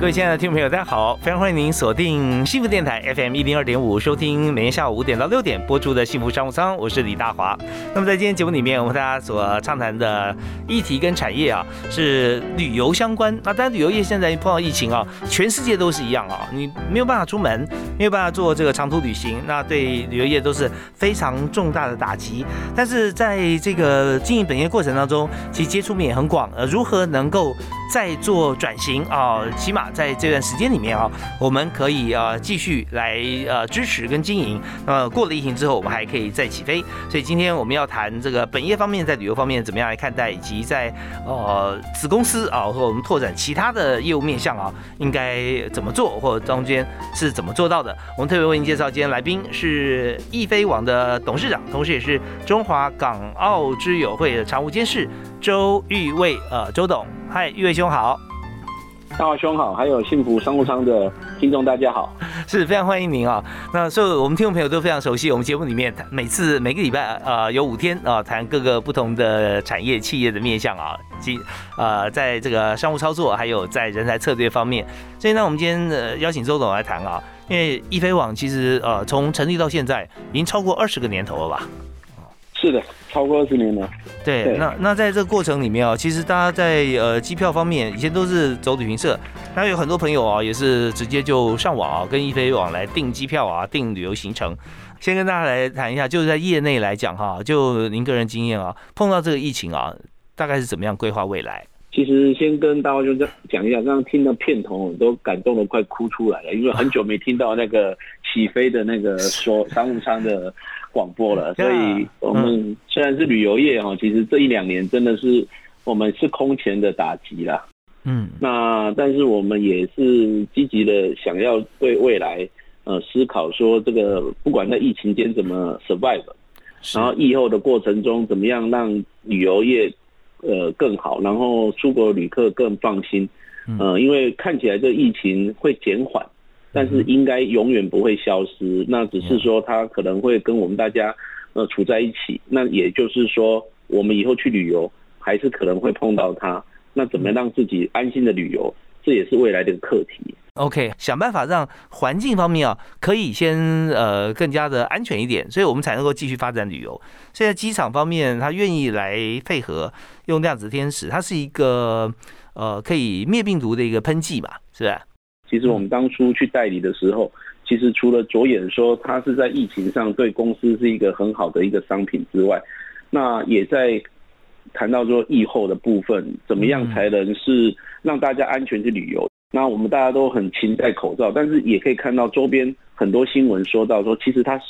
各位亲爱的听众朋友，大家好！非常欢迎您锁定幸福电台 FM 一零二点五，收听每天下午五点到六点播出的幸福商务舱。我是李大华。那么在今天节目里面，我们大家所畅谈的议题跟产业啊，是旅游相关。那当然，旅游业现在碰到疫情啊，全世界都是一样啊，你没有办法出门，没有办法做这个长途旅行，那对旅游业都是非常重大的打击。但是在这个经营本业过程当中，其实接触面也很广。呃，如何能够再做转型啊？起码在这段时间里面啊，我们可以呃继续来呃支持跟经营。那么过了疫情之后，我们还可以再起飞。所以今天我们要谈这个本业方面在旅游方面怎么样来看待，以及在呃子公司啊或我们拓展其他的业务面向啊，应该怎么做，或者中间是怎么做到的。我们特别为您介绍今天来宾是易飞网的董事长，同时也是中华港澳之友会的常务监事周玉卫呃周董。嗨，玉卫兄好。大华兄好，还有幸福商务舱的听众大家好，是非常欢迎您啊。那所以我们听众朋友都非常熟悉，我们节目里面每次每个礼拜呃有五天啊谈各个不同的产业企业的面向啊，及呃在这个商务操作还有在人才策略方面。所以呢，我们今天呃邀请周总来谈啊，因为易飞网其实呃从成立到现在已经超过二十个年头了吧。是的，超过二十年了。对，那那在这个过程里面啊，其实大家在呃机票方面，以前都是走旅行社，那有很多朋友啊，也是直接就上网啊，跟易飞网来订机票啊，订旅游行程。先跟大家来谈一下，就是在业内来讲哈，就您个人经验啊，碰到这个疫情啊，大概是怎么样规划未来？其实先跟大家就讲一下，刚刚听到片头都感动的快哭出来了，因为很久没听到那个起飞的那个说商务舱的。广播了，所以我们虽然是旅游业哈，其实这一两年真的是我们是空前的打击啦。嗯，那但是我们也是积极的想要对未来呃思考，说这个不管在疫情间怎么 survive，然后疫后的过程中怎么样让旅游业呃更好，然后出国旅客更放心。嗯，因为看起来这疫情会减缓。但是应该永远不会消失，那只是说它可能会跟我们大家呃处在一起。那也就是说，我们以后去旅游还是可能会碰到它。那怎么让自己安心的旅游，这也是未来的课题。OK，想办法让环境方面啊可以先呃更加的安全一点，所以我们才能够继续发展旅游。现在机场方面，他愿意来配合用量子天使，它是一个呃可以灭病毒的一个喷剂嘛，是不是？其实我们当初去代理的时候，其实除了着眼说它是在疫情上对公司是一个很好的一个商品之外，那也在谈到说疫后的部分，怎么样才能是让大家安全去旅游？那我们大家都很勤戴口罩，但是也可以看到周边很多新闻说到说，其实他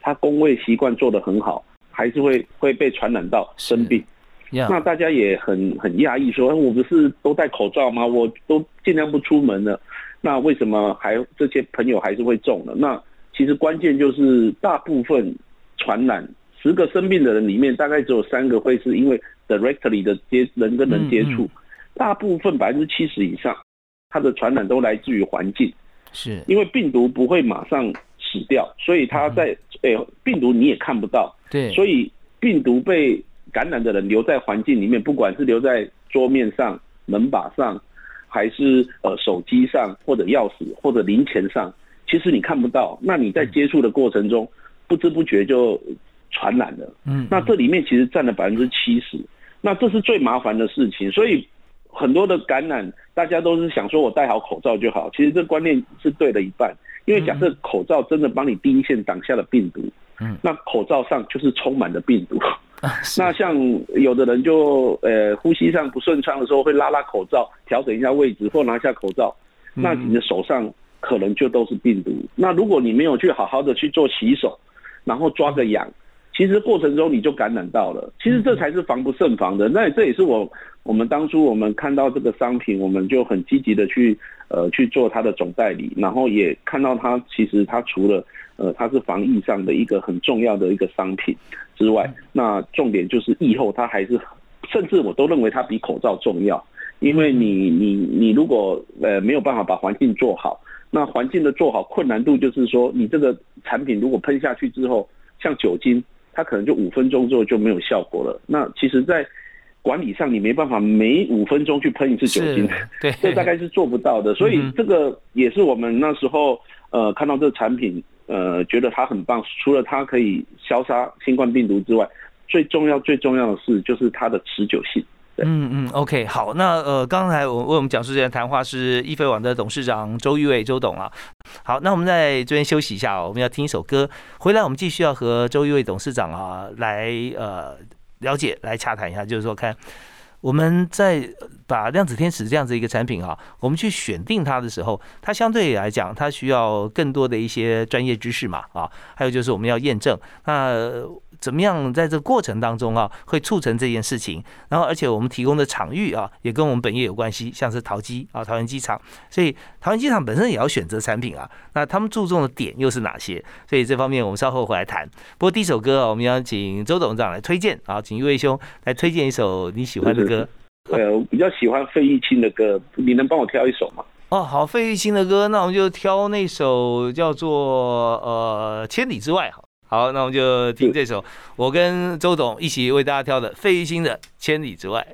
他工位习惯做得很好，还是会会被传染到生病。那大家也很很讶异，说我不是都戴口罩吗？我都尽量不出门了。那为什么还这些朋友还是会中呢？那其实关键就是大部分传染十个生病的人里面，大概只有三个会是因为 directly 的接人跟人接触，大部分百分之七十以上，它的传染都来自于环境，是因为病毒不会马上死掉，所以它在诶病毒你也看不到，对，所以病毒被感染的人留在环境里面，不管是留在桌面上、门把上。还是呃手机上或者钥匙或者零钱上，其实你看不到。那你在接触的过程中，不知不觉就传染的。嗯，那这里面其实占了百分之七十。那这是最麻烦的事情。所以很多的感染，大家都是想说我戴好口罩就好。其实这观念是对了一半，因为假设口罩真的帮你第一线挡下了病毒，嗯，那口罩上就是充满了病毒。那像有的人就呃呼吸上不顺畅的时候，会拉拉口罩，调整一下位置，或拿下口罩，那你的手上可能就都是病毒。那如果你没有去好好的去做洗手，然后抓个痒，其其实过程中你就感染到了，其实这才是防不胜防的。那这也是我我们当初我们看到这个商品，我们就很积极的去呃去做它的总代理，然后也看到它其实它除了呃它是防疫上的一个很重要的一个商品之外，那重点就是疫后它还是，甚至我都认为它比口罩重要，因为你你你如果呃没有办法把环境做好，那环境的做好困难度就是说你这个产品如果喷下去之后，像酒精。它可能就五分钟之后就没有效果了。那其实，在管理上你没办法每五分钟去喷一次酒精，对，这大概是做不到的。所以这个也是我们那时候呃看到这个产品呃觉得它很棒，除了它可以消杀新冠病毒之外，最重要最重要的是就是它的持久性。嗯嗯，OK，好，那呃，刚才我为我们讲述这段谈话是易飞网的董事长周玉伟周董啊。好，那我们在这边休息一下，我们要听一首歌，回来我们继续要和周玉伟董事长啊来呃了解来洽谈一下，就是说看我们在把量子天使这样子一个产品啊，我们去选定它的时候，它相对来讲它需要更多的一些专业知识嘛啊，还有就是我们要验证那。怎么样，在这个过程当中啊，会促成这件事情？然后，而且我们提供的场域啊，也跟我们本业有关系，像是桃机啊，桃园机场。所以，桃园机场本身也要选择产品啊。那他们注重的点又是哪些？所以这方面我们稍后回来谈。不过第一首歌啊，我们要请周董事长来推荐啊，请一位兄来推荐一首你喜欢的歌。呃，我比较喜欢费玉清的歌，你能帮我挑一首吗？哦，好，费玉清的歌，那我们就挑那首叫做呃《千里之外》好。好，那我们就听这首，我跟周董一起为大家挑的费玉清的《千里之外》。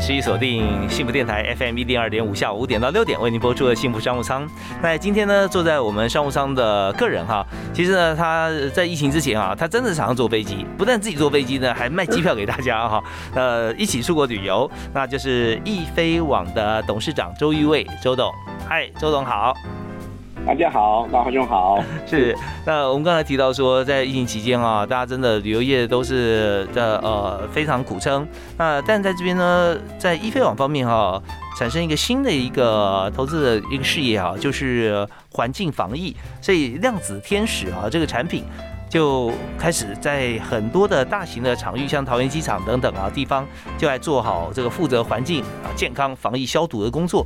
持续锁定幸福电台 FM 一零二点五，下午五点到六点为您播出的幸福商务舱。那今天呢，坐在我们商务舱的客人哈，其实呢，他在疫情之前啊，他真的常常坐飞机，不但自己坐飞机呢，还卖机票给大家哈。呃，一起出国旅游，那就是易飞网的董事长周玉卫周董。嗨，周董好。大家好，大华兄好。是，那我们刚才提到说，在疫情期间啊，大家真的旅游业都是的呃非常苦撑。那但在这边呢，在易飞网方面哈，产生一个新的一个投资的一个事业啊，就是环境防疫。所以量子天使啊这个产品就开始在很多的大型的场域，像桃园机场等等啊地方，就来做好这个负责环境啊健康防疫消毒的工作。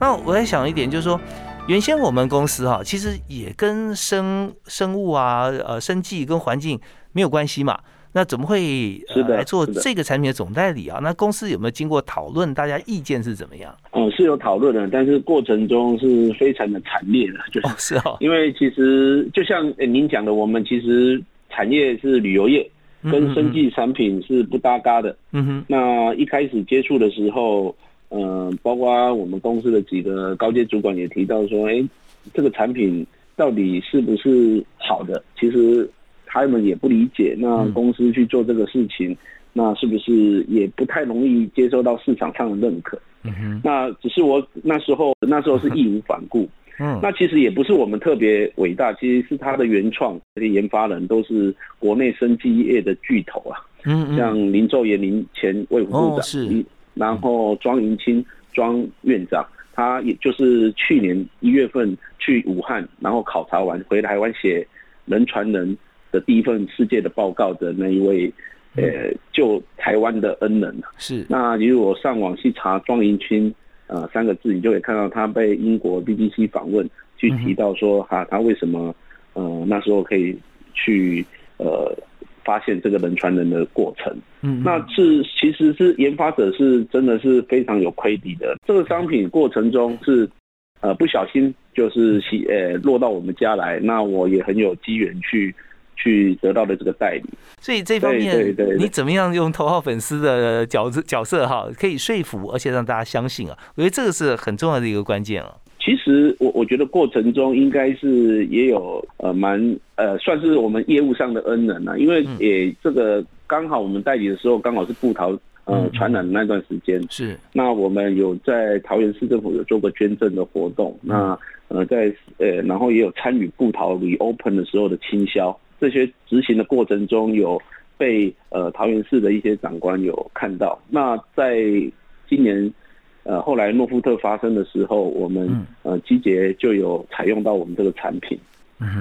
那我在想一点就是说。原先我们公司哈，其实也跟生生物啊、呃生计跟环境没有关系嘛。那怎么会来做这个产品的总代理啊？那公司有没有经过讨论？大家意见是怎么样？嗯，是有讨论的，但是过程中是非常的惨烈的，就是哦，因为其实就像您讲的，我们其实产业是旅游业，跟生计产品是不搭嘎的。嗯哼，那一开始接触的时候。嗯，包括我们公司的几个高阶主管也提到说，哎，这个产品到底是不是好的？其实他们也不理解。那公司去做这个事情，那是不是也不太容易接受到市场上的认可？嗯哼。那只是我那时候那时候是义无反顾。嗯。那其实也不是我们特别伟大，其实是他的原创这些研发人都是国内生技业的巨头啊。嗯嗯。像林昼炎林前卫副部长是。然后庄银清庄院长，他也就是去年一月份去武汉，然后考察完回台湾写人传人的第一份世界的报告的那一位，呃，救台湾的恩人。是。那如果上网去查庄银清呃三个字，你就可以看到他被英国 BBC 访问，去提到说哈，他为什么呃那时候可以去呃。发现这个人传人的过程，嗯，那是其实是研发者是真的是非常有亏底的。这个商品过程中是，呃，不小心就是洗呃落到我们家来，那我也很有机缘去去得到的这个代理。所以这方面，你怎么样用头号粉丝的角色角色哈，可以说服而且让大家相信啊？我觉得这个是很重要的一个关键啊。其实我我觉得过程中应该是也有呃蛮呃算是我们业务上的恩人啊，因为也这个刚好我们代理的时候刚好是布桃呃传染的那段时间，是。那我们有在桃园市政府有做过捐赠的活动，那呃在呃然后也有参与布桃里 open 的时候的清销，这些执行的过程中有被呃桃园市的一些长官有看到，那在今年。呃后来诺富特发生的时候，我们呃机捷就有采用到我们这个产品，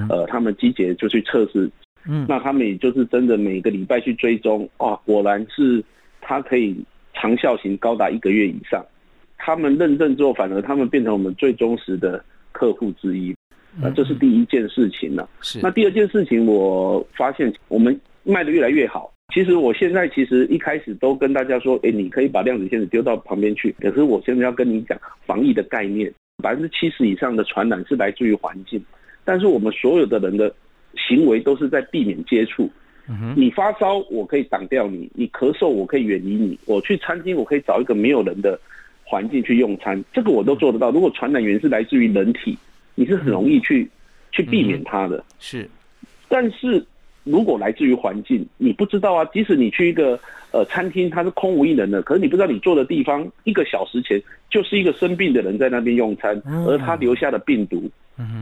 呃他们机捷就去测试，嗯，那他们也就是真的每个礼拜去追踪，哇，果然是它可以长效型高达一个月以上。他们认证之后，反而他们变成我们最忠实的客户之一，呃，这是第一件事情了。是。那第二件事情，我发现我们卖的越来越好。其实我现在其实一开始都跟大家说，哎，你可以把量子线子丢到旁边去。可是我现在要跟你讲防疫的概念，百分之七十以上的传染是来自于环境，但是我们所有的人的行为都是在避免接触。你发烧，我可以挡掉你；你咳嗽，我可以远离你；我去餐厅，我可以找一个没有人的。环境去用餐，这个我都做得到。如果传染源是来自于人体，你是很容易去去避免它的。是，但是如果来自于环境，你不知道啊。即使你去一个呃餐厅，它是空无一人的，可是你不知道你坐的地方一个小时前就是一个生病的人在那边用餐，而他留下的病毒，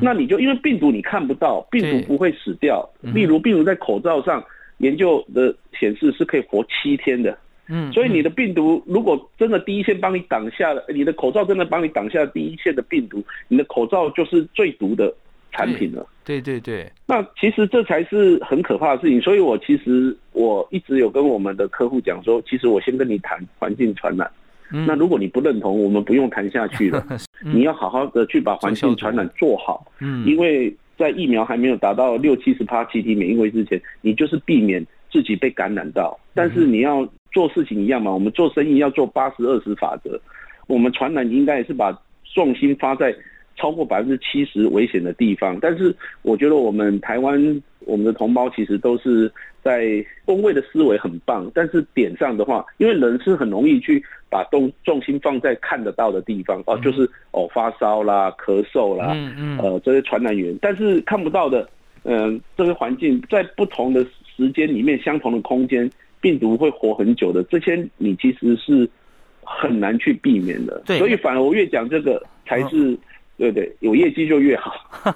那你就因为病毒你看不到，病毒不会死掉。例如，病毒在口罩上研究的显示是可以活七天的。嗯，所以你的病毒如果真的第一线帮你挡下了，你的口罩真的帮你挡下第一线的病毒，你的口罩就是最毒的产品了。对对对，那其实这才是很可怕的事情。所以我其实我一直有跟我们的客户讲说，其实我先跟你谈环境传染。那如果你不认同，我们不用谈下去了。你要好好的去把环境传染做好。嗯，因为在疫苗还没有达到六七十帕气体免疫位之前，你就是避免自己被感染到。但是你要。做事情一样嘛，我们做生意要做八十二十法则。我们传染应该也是把重心发在超过百分之七十危险的地方。但是我觉得我们台湾我们的同胞其实都是在工位的思维很棒，但是点上的话，因为人是很容易去把重重心放在看得到的地方哦，就是哦发烧啦、咳嗽啦，嗯嗯，呃这些传染源，但是看不到的，嗯，这个环境在不同的时间里面，相同的空间。病毒会活很久的，这些你其实是很难去避免的。对，所以反而我越讲这个才是对对，有业绩就越好。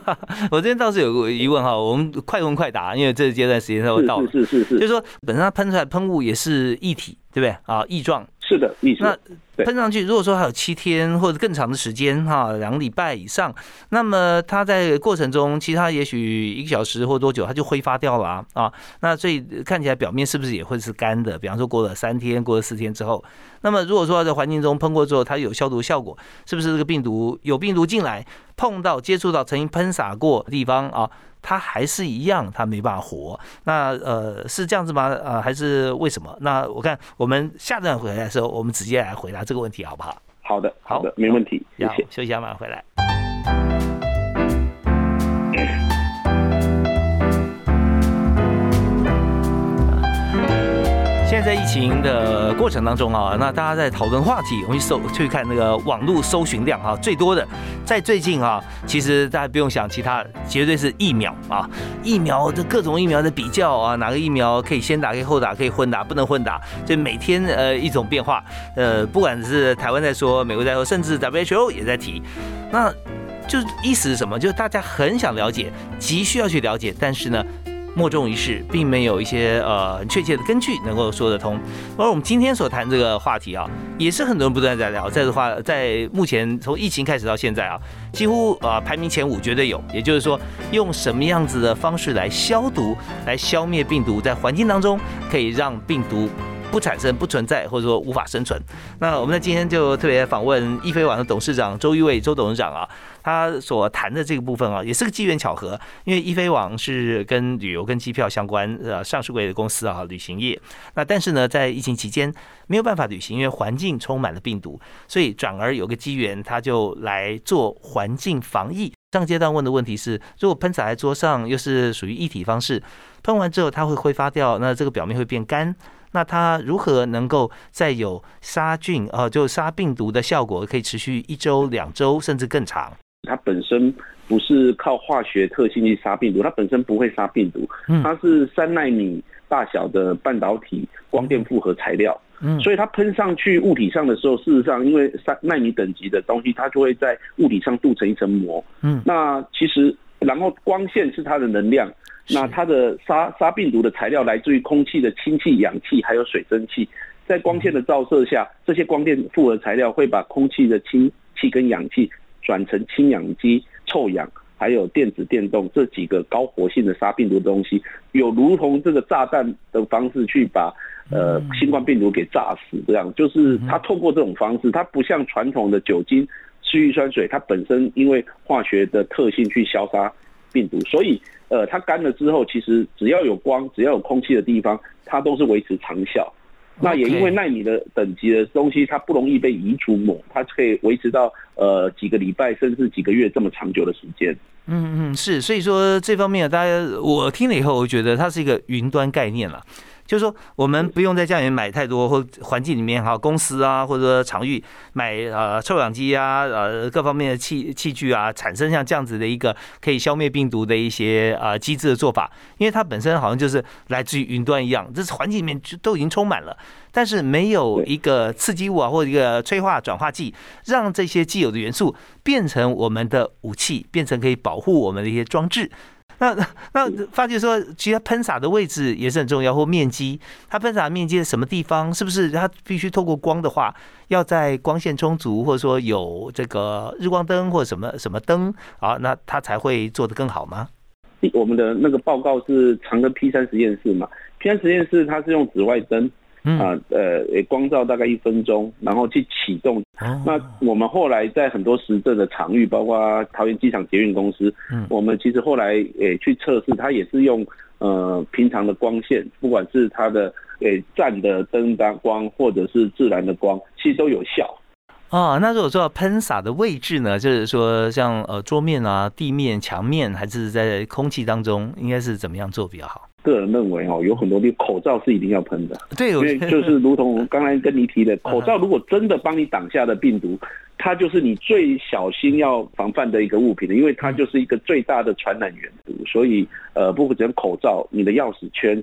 我这边倒是有个疑问哈，我们快问快答，因为这个阶段时间都到了。是是是是，就是说本身它喷出来喷雾也是液体，对不对啊？液状。是的，那喷上去，如果说还有七天或者更长的时间哈，两个礼拜以上，那么它在过程中，其他也许一个小时或多久，它就挥发掉了啊啊。那所以看起来表面是不是也会是干的？比方说过了三天，过了四天之后，那么如果说在环境中喷过之后，它有消毒效果，是不是这个病毒有病毒进来碰到接触到曾经喷洒过的地方啊？它还是一样，他没办法活。那呃是这样子吗？呃还是为什么？那我看我们下段回来的时候，我们直接来回答这个问题，好不好？好的，好的，没问题。谢谢。休息一下，马上回来。在疫情的过程当中啊，那大家在讨论话题，我们去搜去看那个网络搜寻量啊，最多的在最近啊，其实大家不用想其他，绝对是疫苗啊，疫苗的各种疫苗的比较啊，哪个疫苗可以先打，可以后打，可以混打，不能混打，就每天呃一种变化，呃，不管是台湾在说，美国在说，甚至 WHO 也在提，那就意思是什么？就是大家很想了解，急需要去了解，但是呢？莫衷一是，并没有一些呃很确切的根据能够说得通。而我们今天所谈这个话题啊，也是很多人不断在聊。这的话在目前从疫情开始到现在啊，几乎啊排名前五绝对有。也就是说，用什么样子的方式来消毒、来消灭病毒，在环境当中可以让病毒。不产生、不存在，或者说无法生存。那我们在今天就特别访问易飞网的董事长周玉伟周董事长啊，他所谈的这个部分啊，也是个机缘巧合。因为一飞网是跟旅游、跟机票相关呃上市柜的公司啊，旅行业。那但是呢，在疫情期间没有办法旅行，因为环境充满了病毒，所以转而有个机缘，他就来做环境防疫。上阶段问的问题是：如果喷洒在桌上，又是属于一体方式，喷完之后它会挥发掉，那这个表面会变干。那它如何能够再有杀菌呃，就杀病毒的效果，可以持续一周、两周，甚至更长？它本身不是靠化学特性去杀病毒，它本身不会杀病毒，它是三纳米大小的半导体光电复合材料，嗯，所以它喷上去物体上的时候，事实上因为三纳米等级的东西，它就会在物体上镀成一层膜，嗯，那其实然后光线是它的能量。那它的杀杀病毒的材料来自于空气的氢气、氧气还有水蒸气，在光线的照射下，这些光电复合材料会把空气的氢气跟氧气转成氢氧基、臭氧，还有电子电动这几个高活性的杀病毒的东西，有如同这个炸弹的方式去把呃新冠病毒给炸死。这样就是它透过这种方式，它不像传统的酒精、次氯酸水，它本身因为化学的特性去消杀病毒，所以呃它干了之后，其实只要有光、只要有空气的地方，它都是维持长效。那也因为纳米的等级的东西，它不容易被移除抹，它可以维持到呃几个礼拜甚至几个月这么长久的时间。嗯嗯，是，所以说这方面大家我听了以后，我觉得它是一个云端概念了。就是说，我们不用在家里面买太多，或环境里面哈，公司啊，或者说场域买呃臭氧机啊，呃各方面的器器具啊，产生像这样子的一个可以消灭病毒的一些啊机制的做法，因为它本身好像就是来自于云端一样，这是环境里面就都已经充满了，但是没有一个刺激物啊，或者一个催化转化剂，让这些既有的元素变成我们的武器，变成可以保护我们的一些装置。那那发觉说，其实喷洒的位置也是很重要，或面积，它喷洒面积在什么地方，是不是它必须透过光的话，要在光线充足，或者说有这个日光灯或者什么什么灯啊，那它才会做得更好吗？我们的那个报告是长庚 P 三实验室嘛，P 三实验室它是用紫外灯。啊，呃，光照大概一分钟，然后去启动。那我们后来在很多实证的场域，包括桃园机场捷运公司，嗯我们其实后来也去测试，它也是用呃平常的光线，不管是它的诶站的灯光光，或者是自然的光，其实都有效。啊，那如果说喷洒的位置呢，就是说像呃桌面啊、地面、墙面，还是在空气当中，应该是怎么样做比较好？个人认为哦，有很多的口罩是一定要喷的，对，因为就是如同刚才跟你提的，口罩如果真的帮你挡下的病毒，它就是你最小心要防范的一个物品因为它就是一个最大的传染源。所以呃，不只口罩，你的钥匙圈，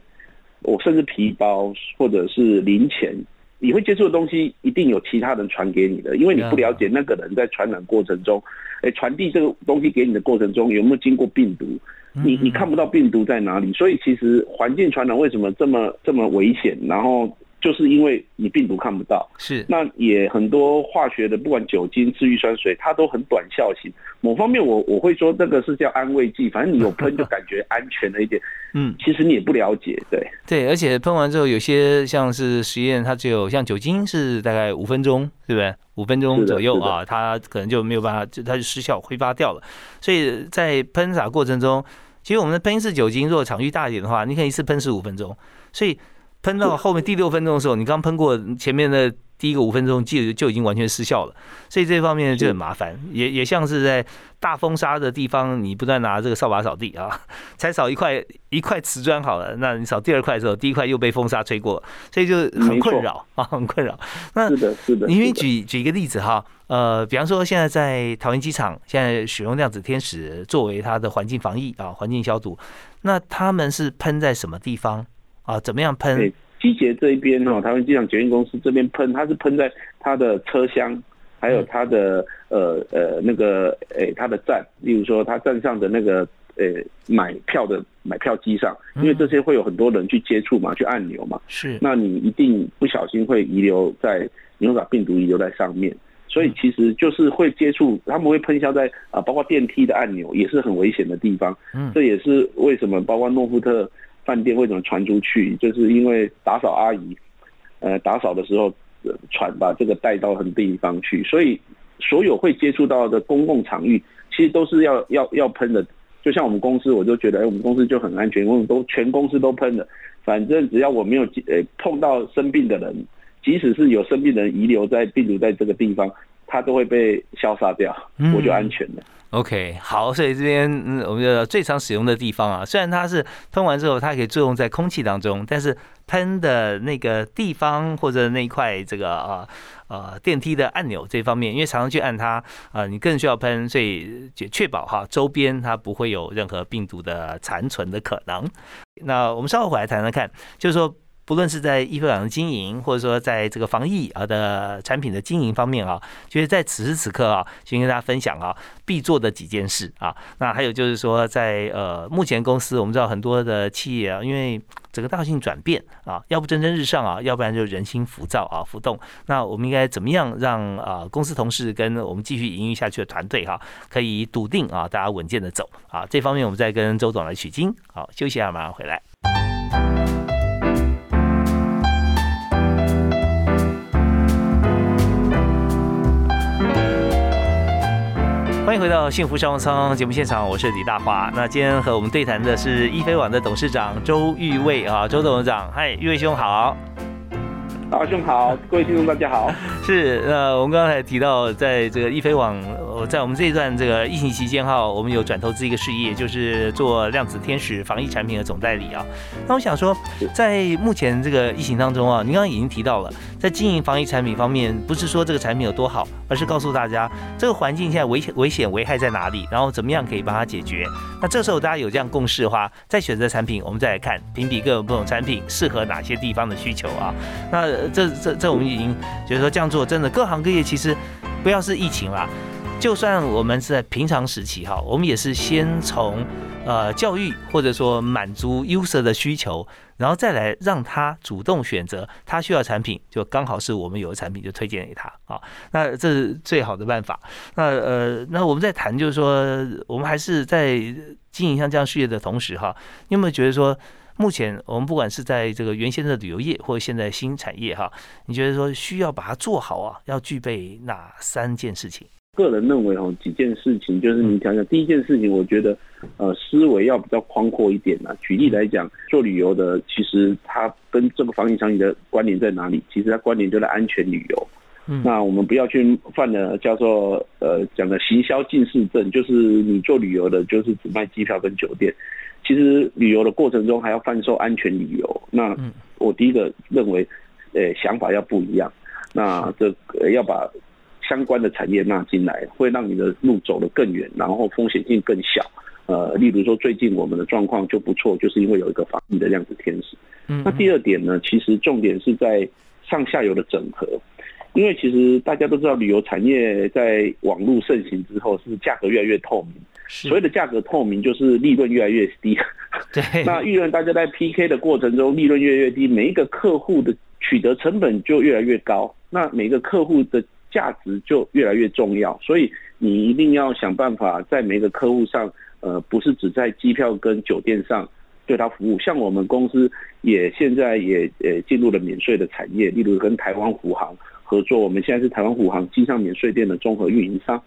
我甚至皮包或者是零钱，你会接触的东西，一定有其他人传给你的，因为你不了解那个人在传染过程中，哎，传递这个东西给你的过程中有没有经过病毒。你你看不到病毒在哪里，所以其实环境传染为什么这么这么危险？然后就是因为你病毒看不到，是那也很多化学的，不管酒精、次氯酸水，它都很短效型。某方面我我会说这个是叫安慰剂，反正你有喷就感觉安全了一点。嗯，其实你也不了解，对对，而且喷完之后有些像是实验，它只有像酒精是大概五分钟，对不对？五分钟左右啊，它可能就没有办法，就它就失效挥发掉了。所以在喷洒过程中，其实我们的喷式酒精，如果场域大一点的话，你可以一次喷十五分钟。所以喷到后面第六分钟的时候，你刚喷过前面的。第一个五分钟就就已经完全失效了，所以这方面就很麻烦，也也像是在大风沙的地方，你不断拿这个扫把扫地啊，才扫一块一块瓷砖好了，那你扫第二块的时候，第一块又被风沙吹过，所以就很困扰啊，很困扰。那是的，是的。你为举举一个例子哈，呃，比方说现在在桃园机场，现在使用量子天使作为它的环境防疫啊，环境消毒，那他们是喷在什么地方啊？怎么样喷？机捷这一边哦，台湾机场捷运公司这边喷，它是喷在它的车厢，还有它的呃呃那个诶它的站，例如说它站上的那个呃买票的买票机上，因为这些会有很多人去接触嘛，去按钮嘛，是，那你一定不小心会遗留在，你会把病毒遗留在上面，所以其实就是会接触，他们会喷销在啊，包括电梯的按钮也是很危险的地方，嗯，这也是为什么包括诺富特。饭店为什么传出去？就是因为打扫阿姨，呃，打扫的时候传把这个带到很地方去，所以所有会接触到的公共场域，其实都是要要要喷的。就像我们公司，我就觉得，哎，我们公司就很安全，我们都全公司都喷的。反正只要我没有呃碰到生病的人，即使是有生病的人遗留在病毒在这个地方，它都会被消杀掉，我就安全了。OK，好，所以这边嗯，我们的最常使用的地方啊，虽然它是喷完之后，它可以作用在空气当中，但是喷的那个地方或者那一块这个啊呃电梯的按钮这方面，因为常常去按它啊，你更需要喷，所以确保哈周边它不会有任何病毒的残存的可能。那我们稍后回来谈谈看，就是说不论是在易飞网的经营，或者说在这个防疫啊的产品的经营方面啊，就是在此时此刻啊，先跟大家分享啊必做的几件事啊。那还有就是说，在呃目前公司我们知道很多的企业啊，因为整个大性转变啊，要不蒸蒸日上啊，要不然就人心浮躁啊浮动。那我们应该怎么样让啊公司同事跟我们继续营运下去的团队哈，可以笃定啊大家稳健的走啊？这方面我们再跟周总来取经。好，休息一下，马上回来。欢迎回到幸福商务舱节目现场，我是李大华。那今天和我们对谈的是易飞网的董事长周玉卫啊，周董事长，嗨，玉卫兄好。大兄好，各位听众大家好。是，呃，我们刚才提到，在这个易飞网，在我们这一段这个疫情期间哈，我们有转投资一个事业，就是做量子天使防疫产品的总代理啊。那我想说，在目前这个疫情当中啊，您刚刚已经提到了，在经营防疫产品方面，不是说这个产品有多好，而是告诉大家这个环境现在危险、危险、危害在哪里，然后怎么样可以帮它解决。那这时候大家有这样共识的话，再选择产品，我们再来看评比各种不同产品适合哪些地方的需求啊。那这这这，我们已经觉得说这样做真的，各行各业其实不要是疫情啦，就算我们是在平常时期哈，我们也是先从呃教育或者说满足 user 的需求，然后再来让他主动选择他需要产品，就刚好是我们有的产品就推荐给他啊。那这是最好的办法。那呃，那我们在谈就是说，我们还是在经营像这样事业的同时哈，你有没有觉得说？目前我们不管是在这个原先的旅游业，或者现在新产业哈，你觉得说需要把它做好啊，要具备哪三件事情？个人认为哦，几件事情就是你想想。第一件事情，我觉得呃思维要比较宽阔一点呐。举例来讲，做旅游的其实它跟这个防疫场景的关联在哪里？其实它关联就在安全旅游。嗯，那我们不要去犯了叫做呃讲的行销近视症，就是你做旅游的，就是只卖机票跟酒店。其实旅游的过程中还要贩售安全旅游，那我第一个认为，呃，想法要不一样，那这要把相关的产业纳进来，会让你的路走得更远，然后风险性更小。呃，例如说最近我们的状况就不错，就是因为有一个防疫的量子天使。那第二点呢，其实重点是在上下游的整合，因为其实大家都知道，旅游产业在网络盛行之后，是价格越来越透明。所谓的价格透明，就是利润越来越低。对，那利润大家在 PK 的过程中，利润越来越低，每一个客户的取得成本就越来越高，那每个客户的价值就越来越重要。所以你一定要想办法在每个客户上，呃，不是只在机票跟酒店上对他服务。像我们公司也现在也呃进入了免税的产业，例如跟台湾虎航合作，我们现在是台湾虎航机上免税店的综合运营商。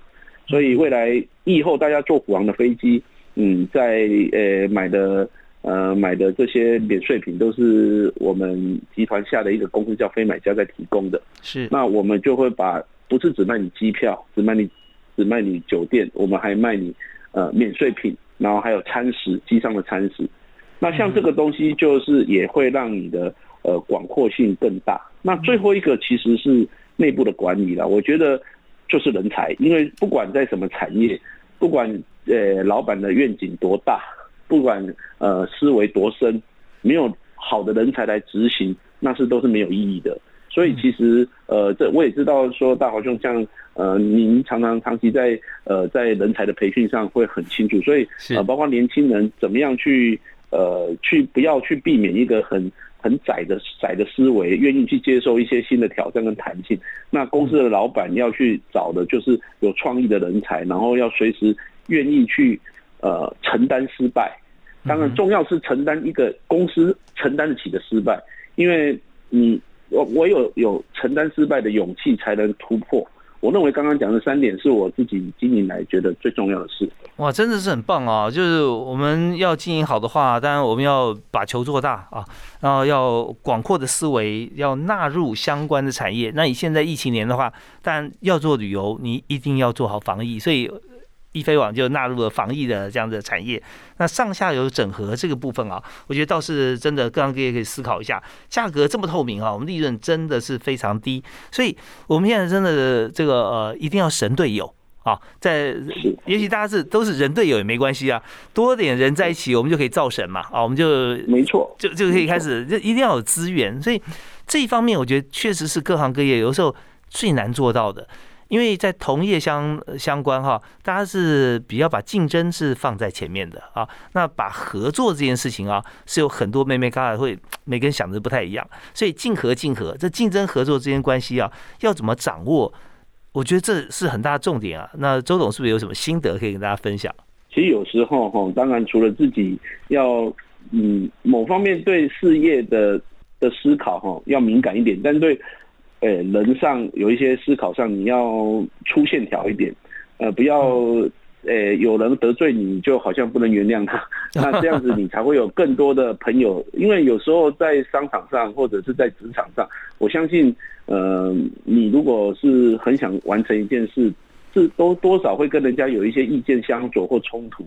所以未来以后大家坐虎航的飞机，嗯，在呃买的呃买的这些免税品都是我们集团下的一个公司叫非买家在提供的。是，那我们就会把不是只卖你机票，只卖你只卖你酒店，我们还卖你呃免税品，然后还有餐食机上的餐食。那像这个东西就是也会让你的呃广阔性更大。那最后一个其实是内部的管理了，我觉得。就是人才，因为不管在什么产业，不管呃老板的愿景多大，不管呃思维多深，没有好的人才来执行，那是都是没有意义的。所以其实呃这我也知道说大华兄像呃您常常长期在呃在人才的培训上会很清楚，所以呃包括年轻人怎么样去呃去不要去避免一个很。很窄的窄的思维，愿意去接受一些新的挑战跟弹性。那公司的老板要去找的就是有创意的人才，然后要随时愿意去呃承担失败。当然，重要是承担一个公司承担得起的失败，因为你我我有有承担失败的勇气，才能突破。我认为刚刚讲的三点是我自己经营来觉得最重要的事。哇，真的是很棒啊！就是我们要经营好的话，当然我们要把球做大啊，然后要广阔的思维，要纳入相关的产业。那你现在疫情年的话，但要做旅游，你一定要做好防疫，所以。易飞网就纳入了防疫的这样的产业，那上下游整合这个部分啊，我觉得倒是真的各行各业可以思考一下。价格这么透明啊，我们利润真的是非常低，所以我们现在真的这个呃，一定要神队友啊，在也许大家是都是人队友也没关系啊，多点人在一起，我们就可以造神嘛啊，我们就没错，就就可以开始，就一定要有资源，所以这一方面我觉得确实是各行各业有时候最难做到的。因为在同业相相关哈，大家是比较把竞争是放在前面的啊，那把合作这件事情啊，是有很多妹妹嘎嘎会 每个人想的不太一样，所以竞合竞合这竞争合作之间关系啊，要怎么掌握？我觉得这是很大的重点啊。那周董是不是有什么心得可以跟大家分享？其实有时候哈，当然除了自己要嗯某方面对事业的的思考哈要敏感一点，但对。呃，人上有一些思考上，你要粗线条一点，呃，不要，呃，有人得罪你，就好像不能原谅他，那这样子你才会有更多的朋友。因为有时候在商场上或者是在职场上，我相信，呃，你如果是很想完成一件事，是都多少会跟人家有一些意见相左或冲突，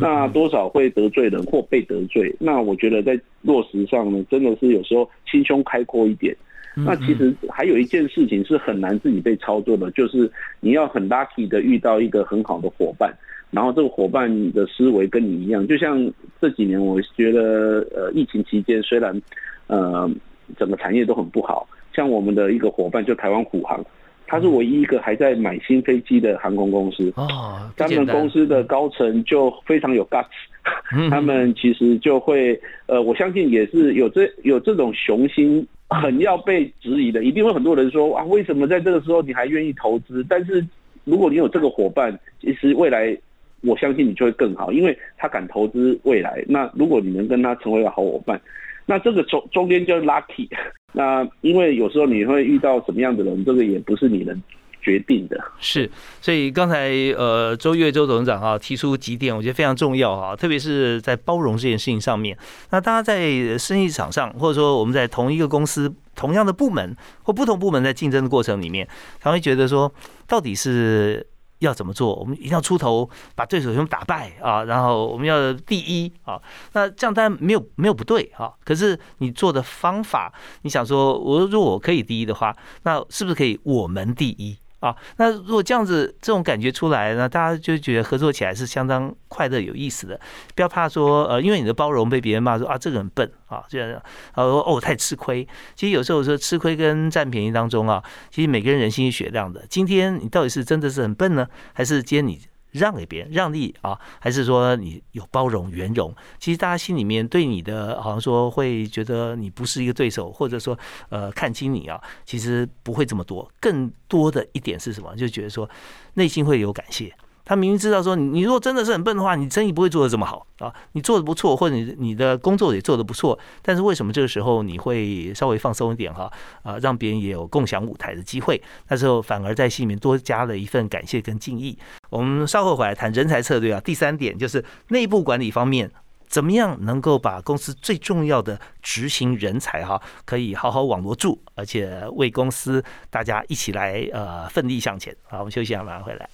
那多少会得罪人或被得罪。那我觉得在落实上呢，真的是有时候心胸开阔一点。那其实还有一件事情是很难自己被操作的，就是你要很 lucky 的遇到一个很好的伙伴，然后这个伙伴的思维跟你一样。就像这几年，我觉得呃疫情期间虽然呃整个产业都很不好，像我们的一个伙伴就台湾虎航，他是唯一一个还在买新飞机的航空公司。哦，他们公司的高层就非常有 guts，他们其实就会呃我相信也是有这有这种雄心。很要被质疑的，一定会很多人说啊，为什么在这个时候你还愿意投资？但是如果你有这个伙伴，其实未来我相信你就会更好，因为他敢投资未来。那如果你能跟他成为个好伙伴，那这个中中间就 lucky。那因为有时候你会遇到什么样的人，这个也不是你能。决定的是，所以刚才呃周月周董事长哈提出几点，我觉得非常重要哈，特别是在包容这件事情上面。那大家在生意场上，或者说我们在同一个公司、同样的部门或不同部门在竞争的过程里面，他会觉得说，到底是要怎么做？我们一定要出头，把对手全部打败啊，然后我们要第一啊。那这样当然没有没有不对哈，可是你做的方法，你想说，我如果我可以第一的话，那是不是可以我们第一？啊，那如果这样子这种感觉出来呢，大家就觉得合作起来是相当快乐有意思的。不要怕说，呃，因为你的包容被别人骂说啊，这个很笨啊，这样，然后说哦太吃亏。其实有时候说吃亏跟占便宜当中啊，其实每个人人心是雪亮的。今天你到底是真的是很笨呢，还是今天你？让给别人，让利啊，还是说你有包容、圆融？其实大家心里面对你的，好像说会觉得你不是一个对手，或者说呃看清你啊，其实不会这么多。更多的一点是什么？就觉得说内心会有感谢。他明明知道说你，你如果真的是很笨的话，你生意不会做的这么好啊。你做的不错，或者你你的工作也做的不错，但是为什么这个时候你会稍微放松一点哈？啊，让别人也有共享舞台的机会，那时候反而在心里面多加了一份感谢跟敬意。我们稍后回来谈人才策略啊。第三点就是内部管理方面，怎么样能够把公司最重要的执行人才哈，可以好好网罗住，而且为公司大家一起来呃奋力向前。好，我们休息一下，马上回来。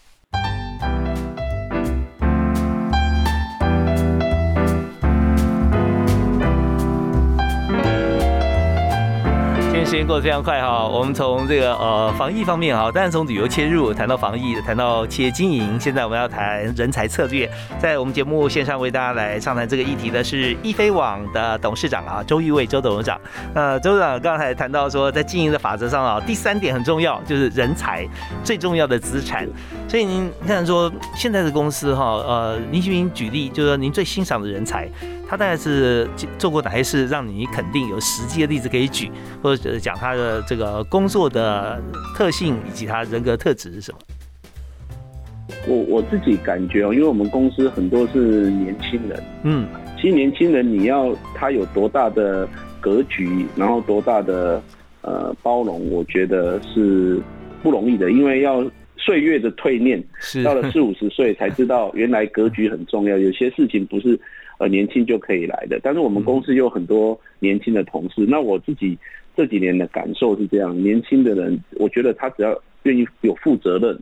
时间过得非常快哈，我们从这个呃防疫方面哈，当然从旅游切入，谈到防疫，谈到企业经营，现在我们要谈人才策略。在我们节目线上为大家来上谈这个议题的是易飞网的董事长啊，周玉卫周董事长。呃，周董事长刚才谈到说，在经营的法则上啊，第三点很重要，就是人才最重要的资产。所以您看说现在的公司哈，呃，您请举例，就是说您最欣赏的人才。他大概是做过哪些事，让你肯定有实际的例子可以举，或者讲他的这个工作的特性以及他人格特质是什么？我我自己感觉哦，因为我们公司很多是年轻人，嗯，其实年轻人你要他有多大的格局，然后多大的呃包容，我觉得是不容易的，因为要岁月的蜕炼，到了四五十 岁才知道原来格局很重要，有些事情不是。呃，年轻就可以来的，但是我们公司有很多年轻的同事。那我自己这几年的感受是这样：年轻的人，我觉得他只要愿意有负责任，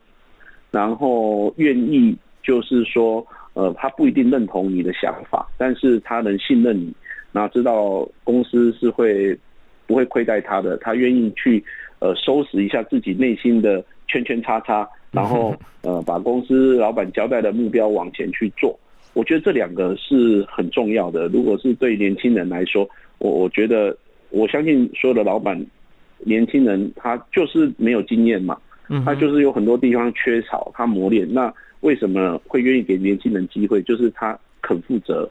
然后愿意就是说，呃，他不一定认同你的想法，但是他能信任你，然后知道公司是会不会亏待他的，他愿意去呃收拾一下自己内心的圈圈叉叉，然后 呃把公司老板交代的目标往前去做。我觉得这两个是很重要的。如果是对年轻人来说，我我觉得我相信所有的老板，年轻人他就是没有经验嘛，他就是有很多地方缺少他磨练。那为什么会愿意给年轻人机会？就是他肯负责，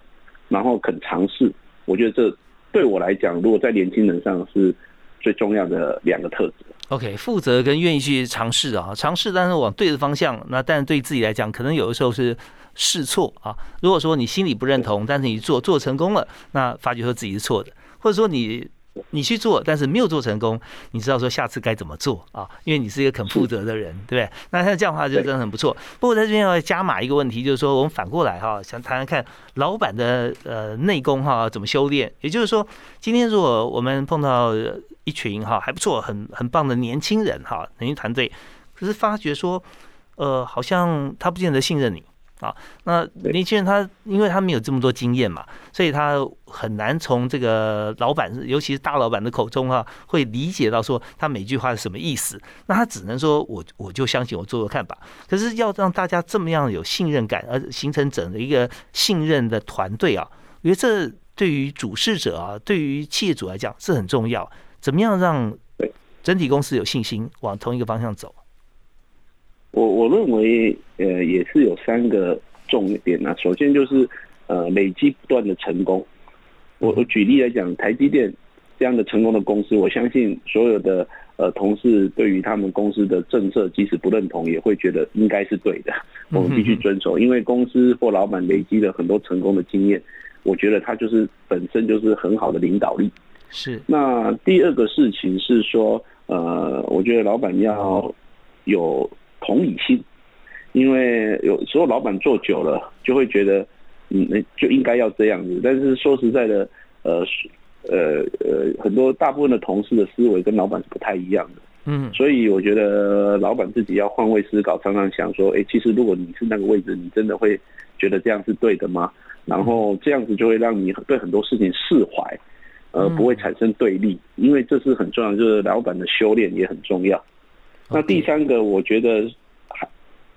然后肯尝试。我觉得这对我来讲，如果在年轻人上是最重要的两个特质。OK，负责跟愿意去尝试啊，尝试但是往对的方向。那但是对自己来讲，可能有的时候是。试错啊！如果说你心里不认同，但是你做做成功了，那发觉说自己是错的，或者说你你去做，但是没有做成功，你知道说下次该怎么做啊？因为你是一个肯负责的人，对不对？那像这样的话就真的很不错。不过在这边要加码一个问题，就是说我们反过来哈，想谈谈看老板的呃内功哈怎么修炼。也就是说，今天如果我们碰到一群哈还不错、很很棒的年轻人哈，年轻团队，可是发觉说呃好像他不见得信任你。啊，那年轻人他因为他没有这么多经验嘛，所以他很难从这个老板，尤其是大老板的口中啊，会理解到说他每句话是什么意思。那他只能说我我就相信我做做看吧。可是要让大家这么样有信任感，而形成整个一个信任的团队啊，我觉得这对于主事者啊，对于企业主来讲是很重要。怎么样让整体公司有信心往同一个方向走？我我认为，呃，也是有三个重点啊。首先就是，呃，累积不断的成功。我我举例来讲，台积电这样的成功的公司，我相信所有的呃同事对于他们公司的政策，即使不认同，也会觉得应该是对的。我们必须遵守，因为公司或老板累积了很多成功的经验，我觉得他就是本身就是很好的领导力。是。那第二个事情是说，呃，我觉得老板要有。同理心，因为有时候老板做久了，就会觉得，嗯，就应该要这样子。但是说实在的，呃，呃呃，很多大部分的同事的思维跟老板是不太一样的。嗯，所以我觉得老板自己要换位思考，常常想说，哎，其实如果你是那个位置，你真的会觉得这样是对的吗？然后这样子就会让你对很多事情释怀，呃不会产生对立。因为这是很重要，就是老板的修炼也很重要。那第三个，我觉得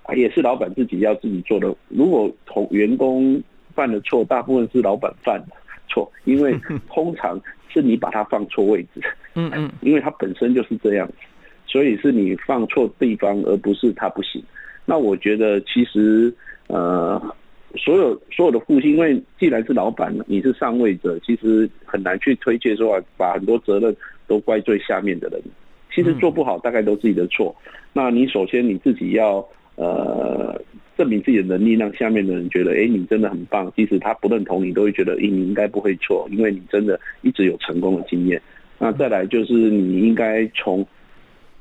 还也是老板自己要自己做的。如果同员工犯的错，大部分是老板犯的错，因为 通常是你把他放错位置。嗯嗯，因为他本身就是这样子，所以是你放错地方，而不是他不行。那我觉得其实呃，所有所有的父亲，因为既然是老板，你是上位者，其实很难去推卸说把很多责任都怪罪下面的人。其实做不好，大概都自己的错。那你首先你自己要呃证明自己的能力，让下面的人觉得，哎，你真的很棒。即使他不认同你，都会觉得，哎，你应该不会错，因为你真的一直有成功的经验。那再来就是你应该从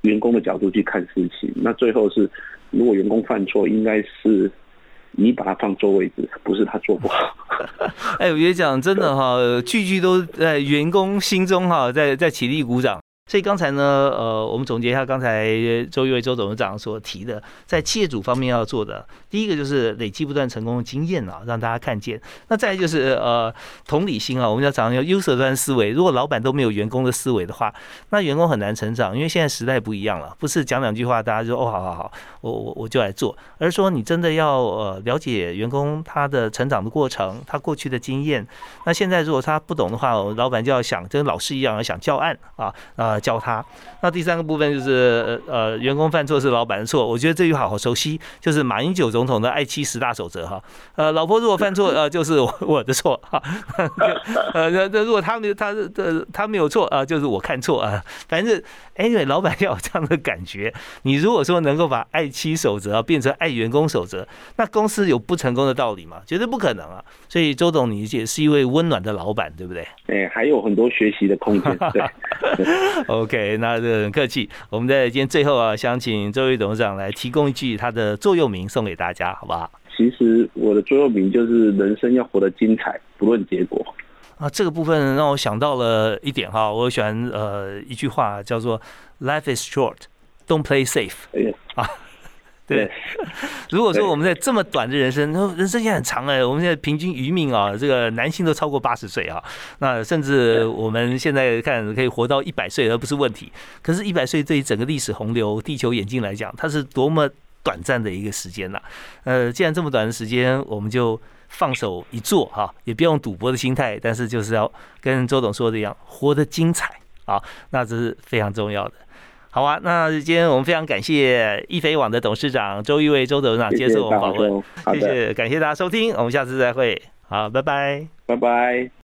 员工的角度去看事情。那最后是，如果员工犯错，应该是你把他放错位置，不是他做不好。哎，我觉得讲真的哈，句句都在员工心中哈，在在起立鼓掌。所以刚才呢，呃，我们总结一下刚才周一伟周董事长所提的，在企业主方面要做的，第一个就是累积不断成功的经验啊，让大家看见。那再就是呃，同理心啊，我们要讲要 user 端思维。如果老板都没有员工的思维的话，那员工很难成长。因为现在时代不一样了，不是讲两句话大家就哦，好好好，我我我就来做，而是说你真的要呃了解员工他的成长的过程，他过去的经验。那现在如果他不懂的话，老板就要想跟老师一样要想教案啊啊。教他。那第三个部分就是呃，员工犯错是老板的错。我觉得这句话好熟悉，就是马英九总统的爱妻十大守则哈。呃，老婆如果犯错，呃，就是我我的错哈。呃，那那如果他没有他的他没有错啊，就是我看错啊。反正 anyway，老板要有这样的感觉。你如果说能够把爱妻守则变成爱员工守则，那公司有不成功的道理吗？绝对不可能啊。所以周董，你也是一位温暖的老板，对不对？哎，还有很多学习的空间。对。OK，那很客气。我们在今天最后啊，想请周瑜董事长来提供一句他的座右铭送给大家，好不好？其实我的座右铭就是人生要活得精彩，不论结果。啊，这个部分让我想到了一点哈，我喜欢呃一句话叫做 “Life is short, don't play safe”。哎呀 啊，对，如果说我们在这么短的人生，人生现在很长哎，我们现在平均余命啊，这个男性都超过八十岁啊，那甚至我们现在看可以活到一百岁而不是问题。可是，一百岁对于整个历史洪流、地球演进来讲，它是多么短暂的一个时间呐！呃，既然这么短的时间，我们就放手一做哈，也不用赌博的心态，但是就是要跟周董说的一样，活得精彩啊，那这是非常重要的。好啊，那今天我们非常感谢易飞网的董事长周玉伟周董事长接受我们访问，谢谢，感谢大家收听，我们下次再会，好，拜拜，拜拜。